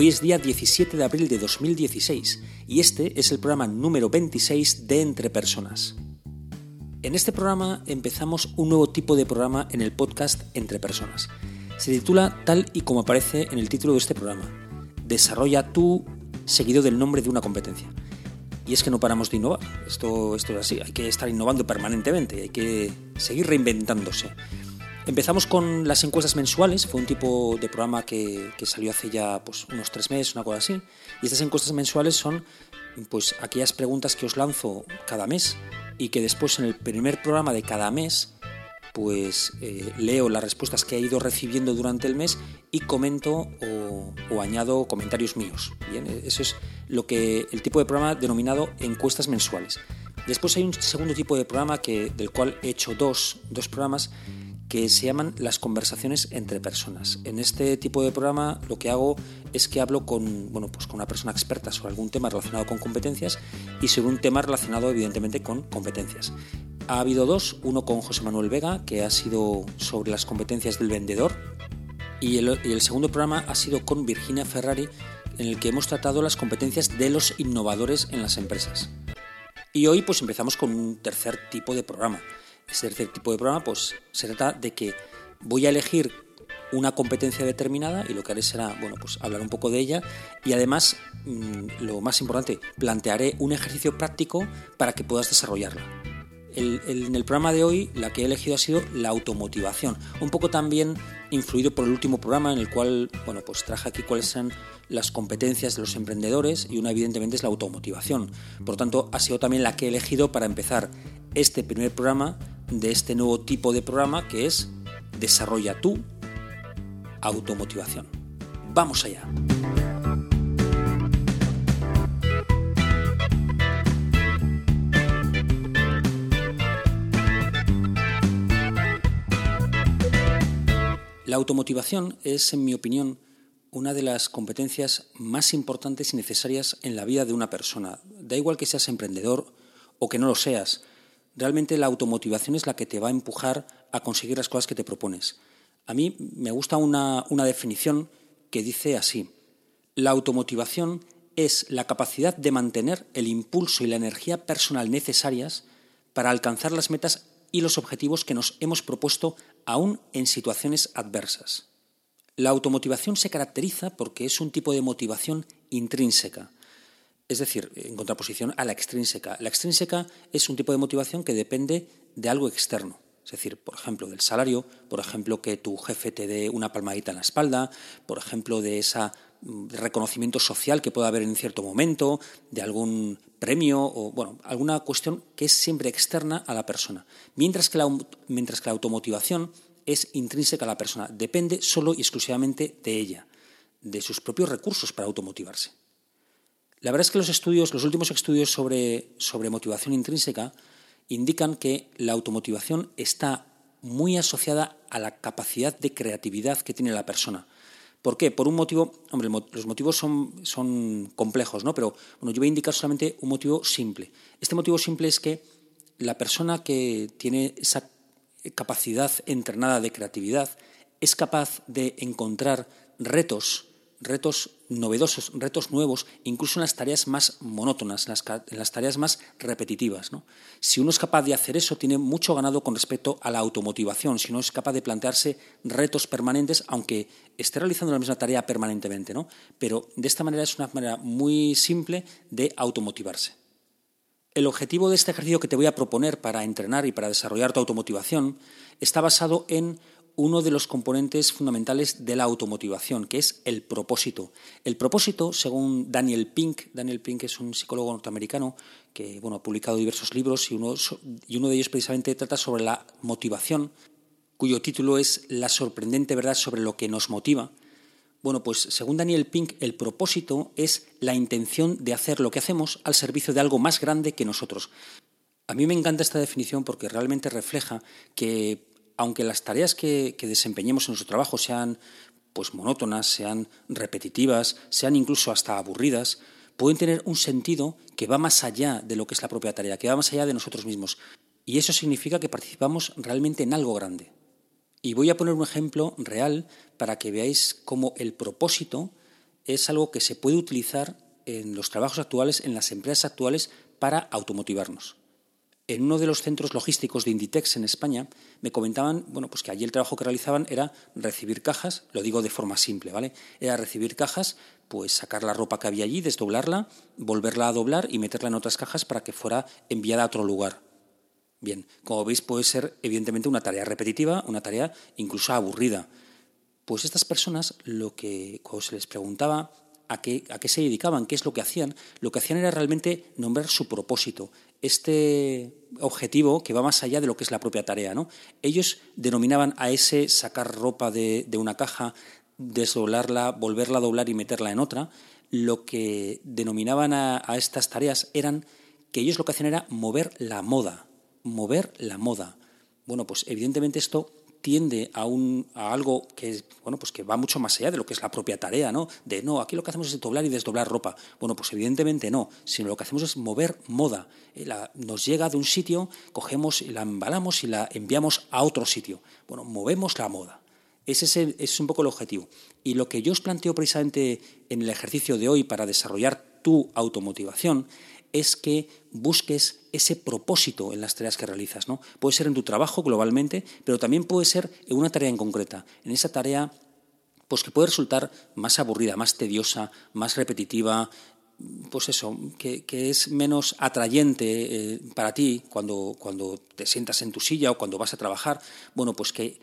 Hoy es día 17 de abril de 2016 y este es el programa número 26 de Entre Personas. En este programa empezamos un nuevo tipo de programa en el podcast Entre Personas. Se titula tal y como aparece en el título de este programa. Desarrolla tú seguido del nombre de una competencia. Y es que no paramos de innovar. Esto, esto es así. Hay que estar innovando permanentemente. Hay que seguir reinventándose. Empezamos con las encuestas mensuales, fue un tipo de programa que, salió hace ya pues, unos tres meses, una cosa así. Y estas encuestas mensuales son pues, aquellas preguntas que os lanzo cada mes y que después en el primer programa de cada mes pues eh, leo las respuestas que he ido recibiendo durante el mes y comento o, o, añado comentarios míos. Bien, eso es lo que el tipo de programa denominado encuestas mensuales. Después hay un segundo tipo de programa que, del cual he hecho dos, dos programas que se llaman las conversaciones entre personas. En este tipo de programa lo que hago es que hablo con, bueno, pues con una persona experta sobre algún tema relacionado con competencias y sobre un tema relacionado evidentemente con competencias. Ha habido dos, uno con José Manuel Vega, que ha sido sobre las competencias del vendedor, y el, y el segundo programa ha sido con Virginia Ferrari, en el que hemos tratado las competencias de los innovadores en las empresas. Y hoy pues empezamos con un tercer tipo de programa, este tercer tipo de programa, pues se trata de que voy a elegir una competencia determinada y lo que haré será, bueno, pues hablar un poco de ella y además, mm, lo más importante, plantearé un ejercicio práctico para que puedas desarrollarla. en el programa de hoy la que he elegido ha sido la automotivación, un poco también influido por el último programa en el cual, bueno, pues traje aquí cuáles son las competencias de los emprendedores y una evidentemente es la automotivación. Por lo tanto, ha sido también la que he elegido para empezar este primer programa de este nuevo tipo de programa que es Desarrolla tu automotivación. Vamos allá. La automotivación es, en mi opinión, una de las competencias más importantes y necesarias en la vida de una persona. Da igual que seas emprendedor o que no lo seas, realmente la automotivación es la que te va a empujar a conseguir las cosas que te propones. A mí me gusta una, definición que dice así, la automotivación es la capacidad de mantener el impulso y la energía personal necesarias para alcanzar las metas y los objetivos que nos hemos propuesto aún en situaciones adversas. La automotivación se caracteriza porque es un tipo de motivación intrínseca, es decir, en contraposición a la extrínseca. La extrínseca es un tipo de motivación que depende de algo externo. Es decir, por ejemplo, del salario, por ejemplo, que tu jefe te dé una palmadita en la espalda, por ejemplo, de ese mm, reconocimiento social que pueda haber en cierto momento, de algún premio o, bueno, alguna cuestión que es siempre externa a la persona. Mientras que la, mientras que la automotivación es intrínseca a la persona, depende solo y exclusivamente de ella, de sus propios recursos para automotivarse. La verdad es que los estudios, los últimos estudios sobre, sobre motivación intrínseca indican que la automotivación está muy asociada a la capacidad de creatividad que tiene la persona. ¿Por qué? Por un motivo, hombre, los motivos son, son complejos, ¿no? Pero bueno, yo voy a indicar solamente un motivo simple. Este motivo simple es que la persona que tiene esa capacidad entrenada de creatividad es capaz de encontrar retos retos novedosos, retos nuevos, incluso en las tareas más monótonas, en las, tareas más repetitivas. Si uno es capaz de hacer eso, tiene mucho ganado con respecto a la automotivación, si uno es capaz de plantearse retos permanentes, aunque esté realizando la misma tarea permanentemente. ¿no? Pero de esta manera es una manera muy simple de automotivarse. El objetivo de este ejercicio que te voy a proponer para entrenar y para desarrollar tu automotivación está basado en uno de los componentes fundamentales de la automotivación, que es el propósito. El propósito, según Daniel Pink, Daniel Pink es un psicólogo norteamericano que bueno, ha publicado diversos libros y uno, y uno de ellos precisamente trata sobre la motivación, cuyo título es La sorprendente verdad sobre lo que nos motiva. Bueno, pues según Daniel Pink, el propósito es la intención de hacer lo que hacemos al servicio de algo más grande que nosotros. A mí me encanta esta definición porque realmente refleja que aunque las tareas que, desempeñemos en nuestro trabajo sean pues monótonas, sean repetitivas, sean incluso hasta aburridas, pueden tener un sentido que va más allá de lo que es la propia tarea, que va más allá de nosotros mismos. Y eso significa que participamos realmente en algo grande. Y voy a poner un ejemplo real para que veáis cómo el propósito es algo que se puede utilizar en los trabajos actuales, en las empresas actuales, para automotivarnos. En uno de los centros logísticos de Inditex en España me comentaban, bueno, pues que allí el trabajo que realizaban era recibir cajas, lo digo de forma simple, ¿vale? Era recibir cajas, pues sacar la ropa que había allí, desdoblarla, volverla a doblar y meterla en otras cajas para que fuera enviada a otro lugar. Bien, como veis puede ser evidentemente una tarea repetitiva, una tarea incluso aburrida. Pues estas personas lo que cuando se les preguntaba a qué, a qué se dedicaban, qué es lo que hacían, lo que hacían era realmente nombrar su propósito, este objetivo que va más allá de lo que es la propia tarea. ¿no? Ellos denominaban a ese sacar ropa de, de una caja, desdoblarla, volverla a doblar y meterla en otra, lo que denominaban a, a estas tareas eran que ellos lo que hacían era mover la moda, mover la moda. Bueno, pues evidentemente esto tiende a, un, a algo que, bueno, pues que va mucho más allá de lo que es la propia tarea, ¿no? De no, aquí lo que hacemos es doblar y desdoblar ropa. Bueno, pues evidentemente no, sino lo que hacemos es mover moda. Eh, nos llega de un sitio, cogemos y la embalamos y la enviamos a otro sitio. Bueno, movemos la moda. Ese es, ese es un poco el objetivo. Y lo que yo os planteo precisamente en el ejercicio de hoy para desarrollar tu automotivación es que busques ese propósito en las tareas que realizas. ¿no? Puede ser en tu trabajo globalmente, pero también puede ser en una tarea en concreta. En esa tarea pues que puede resultar más aburrida, más tediosa, más repetitiva, pues eso, que, es menos atrayente eh, para ti cuando, cuando te sientas en tu silla o cuando vas a trabajar, bueno, pues que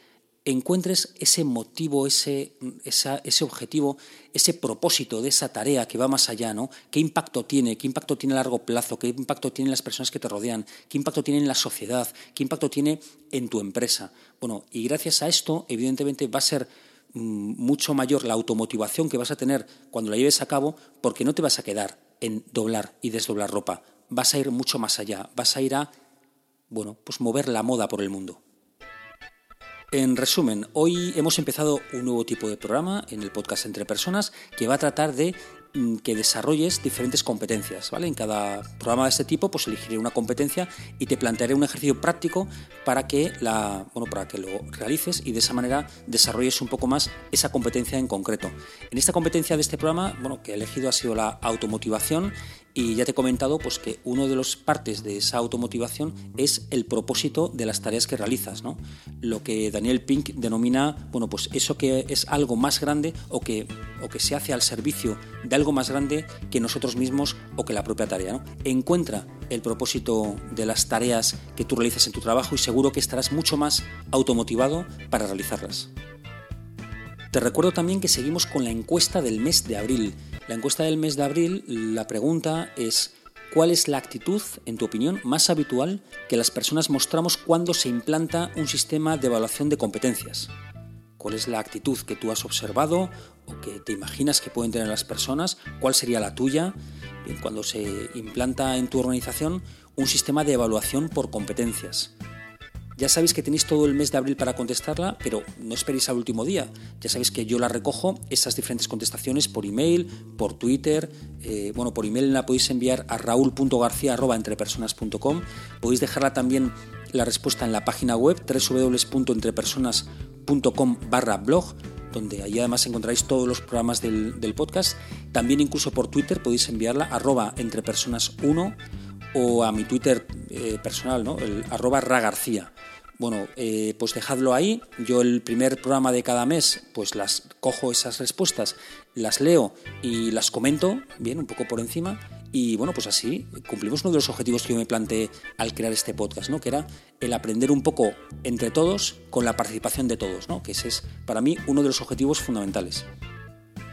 encuentres ese motivo, ese, ese objetivo, ese propósito de esa tarea que va más allá, ¿no? ¿Qué impacto tiene? ¿Qué impacto tiene a largo plazo? ¿Qué impacto tiene en las personas que te rodean? ¿Qué impacto tiene en la sociedad? ¿Qué impacto tiene en tu empresa? Bueno, y gracias a esto, evidentemente, va a ser mm, mucho mayor la automotivación que vas a tener cuando la lleves a cabo, porque no te vas a quedar en doblar y desdoblar ropa. Vas a ir mucho más allá. Vas a ir a, bueno, pues mover la moda por el mundo. En resumen, hoy hemos empezado un nuevo tipo de programa en el podcast Entre Personas que va a tratar de mm, que desarrolles diferentes competencias, ¿vale? En cada programa de este tipo, pues elegiré una competencia y te plantearé un ejercicio práctico para que la, bueno, para que lo realices y de esa manera desarrolles un poco más esa competencia en concreto. En esta competencia de este programa, bueno, que he elegido ha sido la automotivación y ya te he comentado pues, que una de las partes de esa automotivación es el propósito de las tareas que realizas, ¿no? Lo que Daniel Pink denomina, bueno, pues eso que es algo más grande o que, o que se hace al servicio de algo más grande que nosotros mismos o que la propia tarea. Encuentra el propósito de las tareas que tú realizas en tu trabajo y seguro que estarás mucho más automotivado para realizarlas. Te recuerdo también que seguimos con la encuesta del mes de abril. La encuesta del mes de abril, la pregunta es, ¿cuál es la actitud, en tu opinión, más habitual que las personas mostramos cuando se implanta un sistema de evaluación de competencias? ¿Cuál es la actitud que tú has observado o que te imaginas que pueden tener las personas? ¿Cuál sería la tuya? cuando se implanta en tu organización un sistema de evaluación por competencias. Ya sabéis que tenéis todo el mes de abril para contestarla, pero no esperéis al último día. Ya sabéis que yo la recojo, esas diferentes contestaciones, por email, por Twitter. Eh, bueno, por email la podéis enviar a raúl.garcía.entrepersonas.com. Podéis dejarla también la respuesta en la página web www.entrepersonas.com barra blog donde ahí además encontraréis todos los programas del, podcast. También incluso por Twitter podéis enviarla arroba entrepersonas1 o a mi Twitter eh, personal, ¿no? el arroba ragarcía. Bueno, eh, pues dejadlo ahí. Yo el primer programa de cada mes, pues las cojo esas respuestas, las leo y las comento, bien, un poco por encima. Y bueno, pues así cumplimos uno de los objetivos que yo me planteé al crear este podcast, ¿no? Que era el aprender un poco entre todos con la participación de todos, ¿no? Que ese es para mí uno de los objetivos fundamentales.